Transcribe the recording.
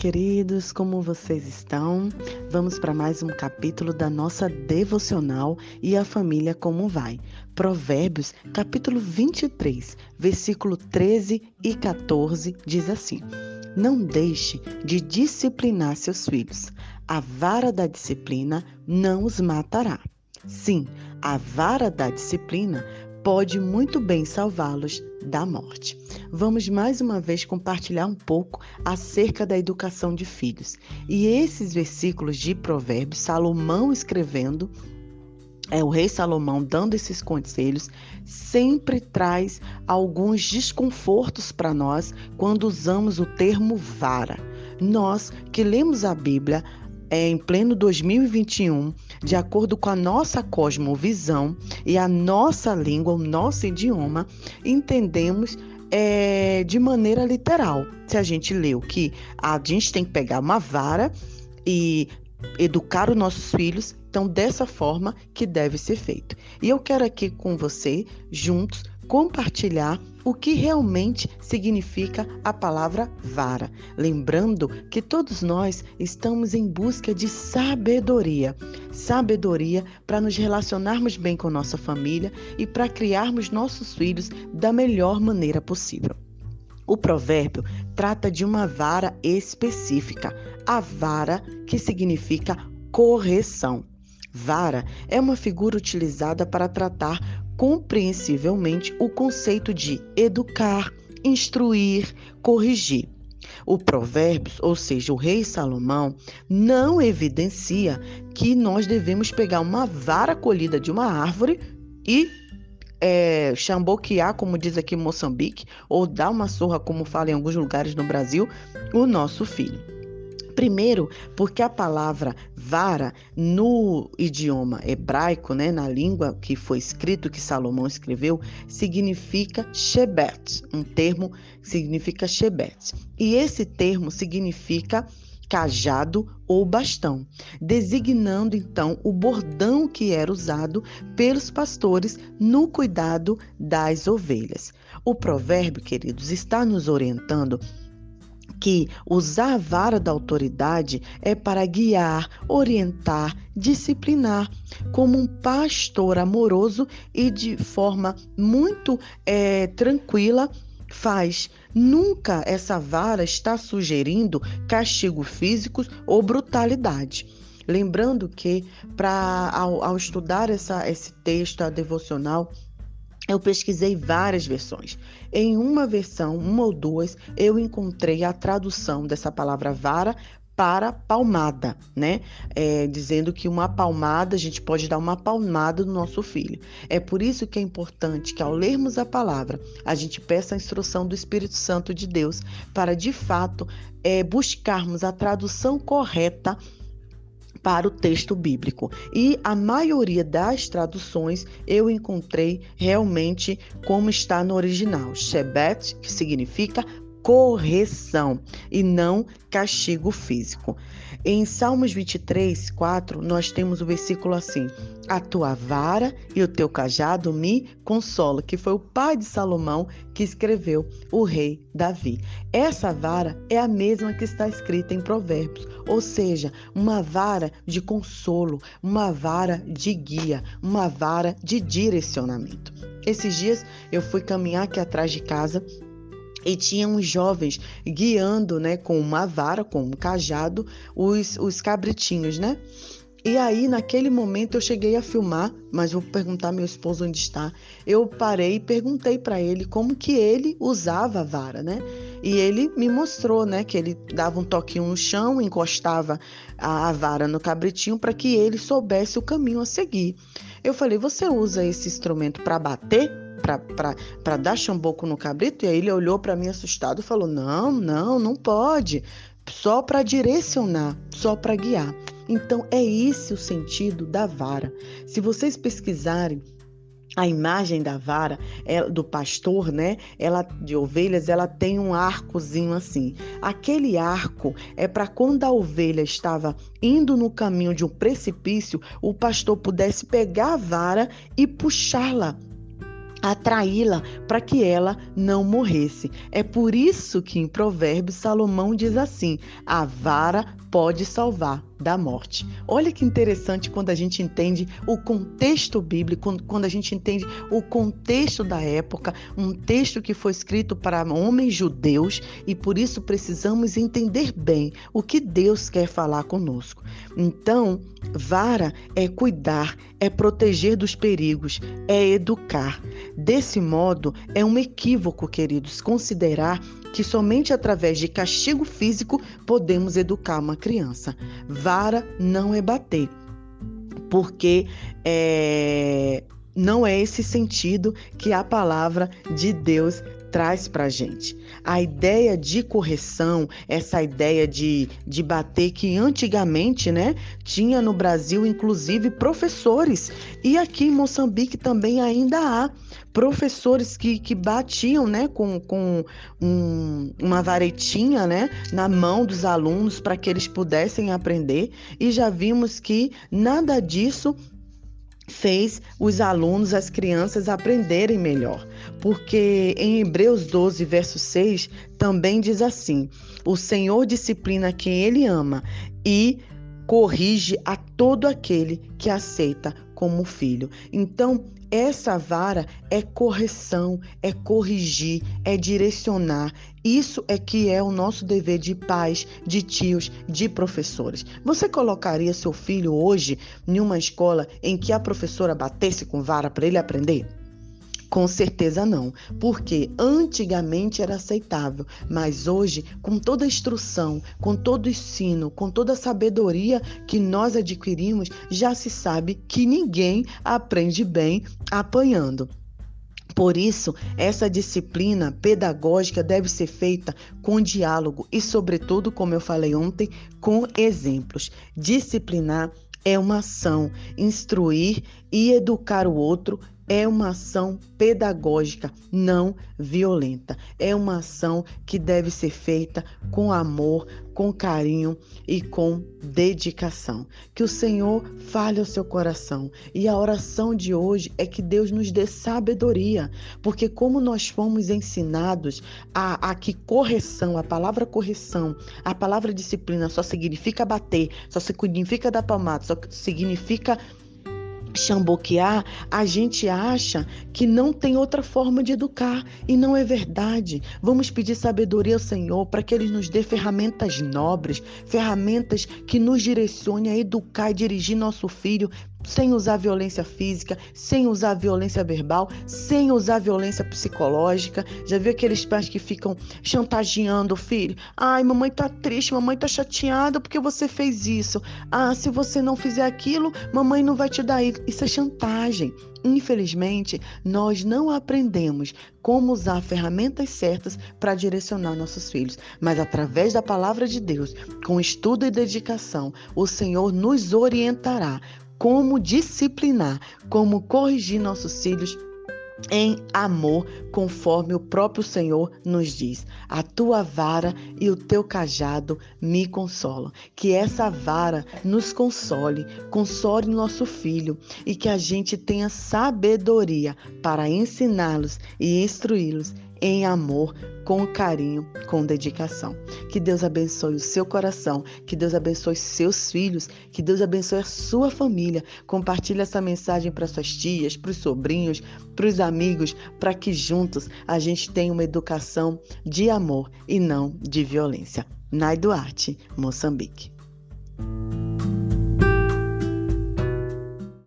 queridos, como vocês estão? Vamos para mais um capítulo da nossa devocional e a família como vai. Provérbios, capítulo 23, versículo 13 e 14 diz assim: Não deixe de disciplinar seus filhos. A vara da disciplina não os matará. Sim, a vara da disciplina pode muito bem salvá-los da morte. Vamos mais uma vez compartilhar um pouco acerca da educação de filhos. E esses versículos de Provérbios, Salomão escrevendo, é o rei Salomão dando esses conselhos, sempre traz alguns desconfortos para nós quando usamos o termo vara. Nós que lemos a Bíblia, é, em pleno 2021, de acordo com a nossa cosmovisão e a nossa língua, o nosso idioma, entendemos é, de maneira literal. Se a gente leu que a gente tem que pegar uma vara e educar os nossos filhos, então dessa forma que deve ser feito. E eu quero aqui com você, juntos, compartilhar o que realmente significa a palavra vara. Lembrando que todos nós estamos em busca de sabedoria. Sabedoria para nos relacionarmos bem com nossa família e para criarmos nossos filhos da melhor maneira possível. O provérbio trata de uma vara específica, a vara que significa correção. Vara é uma figura utilizada para tratar compreensivelmente o conceito de educar, instruir, corrigir. O Provérbios, ou seja, o rei Salomão, não evidencia que nós devemos pegar uma vara colhida de uma árvore e é, chamboquear, como diz aqui Moçambique, ou dar uma surra, como fala em alguns lugares no Brasil, o nosso filho. Primeiro, porque a palavra vara no idioma hebraico, né, na língua que foi escrito, que Salomão escreveu, significa shebet, um termo que significa shebet. E esse termo significa cajado ou bastão, designando então o bordão que era usado pelos pastores no cuidado das ovelhas. O provérbio, queridos, está nos orientando que usar a vara da autoridade é para guiar, orientar, disciplinar, como um pastor amoroso e de forma muito é, tranquila faz. Nunca essa vara está sugerindo castigo físico ou brutalidade. Lembrando que, para ao, ao estudar essa, esse texto, a devocional, eu pesquisei várias versões. Em uma versão, uma ou duas, eu encontrei a tradução dessa palavra vara para palmada, né? É, dizendo que uma palmada, a gente pode dar uma palmada no nosso filho. É por isso que é importante que ao lermos a palavra, a gente peça a instrução do Espírito Santo de Deus para de fato é, buscarmos a tradução correta para o texto bíblico. E a maioria das traduções eu encontrei realmente como está no original. Shebet, que significa correção e não castigo físico. Em Salmos 23, 4, nós temos o versículo assim: A tua vara e o teu cajado me consolam, que foi o pai de Salomão que escreveu o rei Davi. Essa vara é a mesma que está escrita em Provérbios, ou seja, uma vara de consolo, uma vara de guia, uma vara de direcionamento. Esses dias eu fui caminhar aqui atrás de casa e tinha uns jovens guiando, né, com uma vara, com um cajado, os, os cabritinhos, né? E aí, naquele momento, eu cheguei a filmar, mas vou perguntar ao meu esposo onde está. Eu parei e perguntei para ele como que ele usava a vara, né? E ele me mostrou, né, que ele dava um toquinho no chão, encostava a, vara no cabritinho para que ele soubesse o caminho a seguir. Eu falei: "Você usa esse instrumento para bater?" para dar chamboco no cabrito? E aí ele olhou para mim assustado e falou: Não, não, não pode. Só para direcionar, só para guiar. Então é esse o sentido da vara. Se vocês pesquisarem a imagem da vara é, do pastor, né? Ela de ovelhas, ela tem um arcozinho assim. Aquele arco é para quando a ovelha estava indo no caminho de um precipício, o pastor pudesse pegar a vara e puxá-la atraí-la para que ela não morresse. É por isso que em Provérbios Salomão diz assim: a vara pode salvar da morte. Olha que interessante quando a gente entende o contexto bíblico, quando a gente entende o contexto da época, um texto que foi escrito para homens judeus e por isso precisamos entender bem o que Deus quer falar conosco. Então, vara é cuidar, é proteger dos perigos, é educar. Desse modo, é um equívoco, queridos, considerar que somente através de castigo físico podemos educar uma criança. Vara não é bater, porque é, não é esse sentido que a palavra de Deus traz para a gente. A ideia de correção, essa ideia de, de bater que antigamente, né, tinha no Brasil, inclusive, professores. E aqui em Moçambique também ainda há professores que, que batiam, né, com, com um, uma varetinha, né, na mão dos alunos para que eles pudessem aprender. E já vimos que nada disso fez os alunos, as crianças aprenderem melhor. Porque em Hebreus 12, verso 6, também diz assim: O Senhor disciplina quem ele ama e corrige a todo aquele que aceita como filho. Então, essa vara é correção, é corrigir, é direcionar. Isso é que é o nosso dever de pais, de tios, de professores. Você colocaria seu filho hoje em uma escola em que a professora batesse com vara para ele aprender? Com certeza não, porque antigamente era aceitável, mas hoje, com toda a instrução, com todo o ensino, com toda a sabedoria que nós adquirimos, já se sabe que ninguém aprende bem apanhando. Por isso, essa disciplina pedagógica deve ser feita com diálogo e, sobretudo, como eu falei ontem, com exemplos. Disciplinar é uma ação, instruir e educar o outro é uma ação pedagógica não violenta. É uma ação que deve ser feita com amor, com carinho e com dedicação. Que o Senhor fale ao seu coração. E a oração de hoje é que Deus nos dê sabedoria, porque como nós fomos ensinados a, a que correção, a palavra correção, a palavra disciplina só significa bater, só significa dar palmada, só significa chamboquear, a gente acha que não tem outra forma de educar e não é verdade. Vamos pedir sabedoria ao Senhor para que Ele nos dê ferramentas nobres, ferramentas que nos direcione a educar e dirigir nosso filho sem usar violência física, sem usar violência verbal, sem usar violência psicológica. Já viu aqueles pais que ficam chantageando o filho? Ai, mamãe tá triste, mamãe tá chateada porque você fez isso. Ah, se você não fizer aquilo, mamãe não vai te dar isso. Isso é chantagem. Infelizmente, nós não aprendemos como usar ferramentas certas para direcionar nossos filhos, mas através da palavra de Deus, com estudo e dedicação, o Senhor nos orientará como disciplinar, como corrigir nossos filhos em amor, conforme o próprio Senhor nos diz. A tua vara e o teu cajado me consolam. Que essa vara nos console, console nosso filho e que a gente tenha sabedoria para ensiná-los e instruí-los em amor, com carinho, com dedicação. Que Deus abençoe o seu coração, que Deus abençoe seus filhos, que Deus abençoe a sua família. Compartilhe essa mensagem para suas tias, para os sobrinhos, para os amigos, para que juntos a gente tenha uma educação de amor e não de violência. Nai Duarte, Moçambique.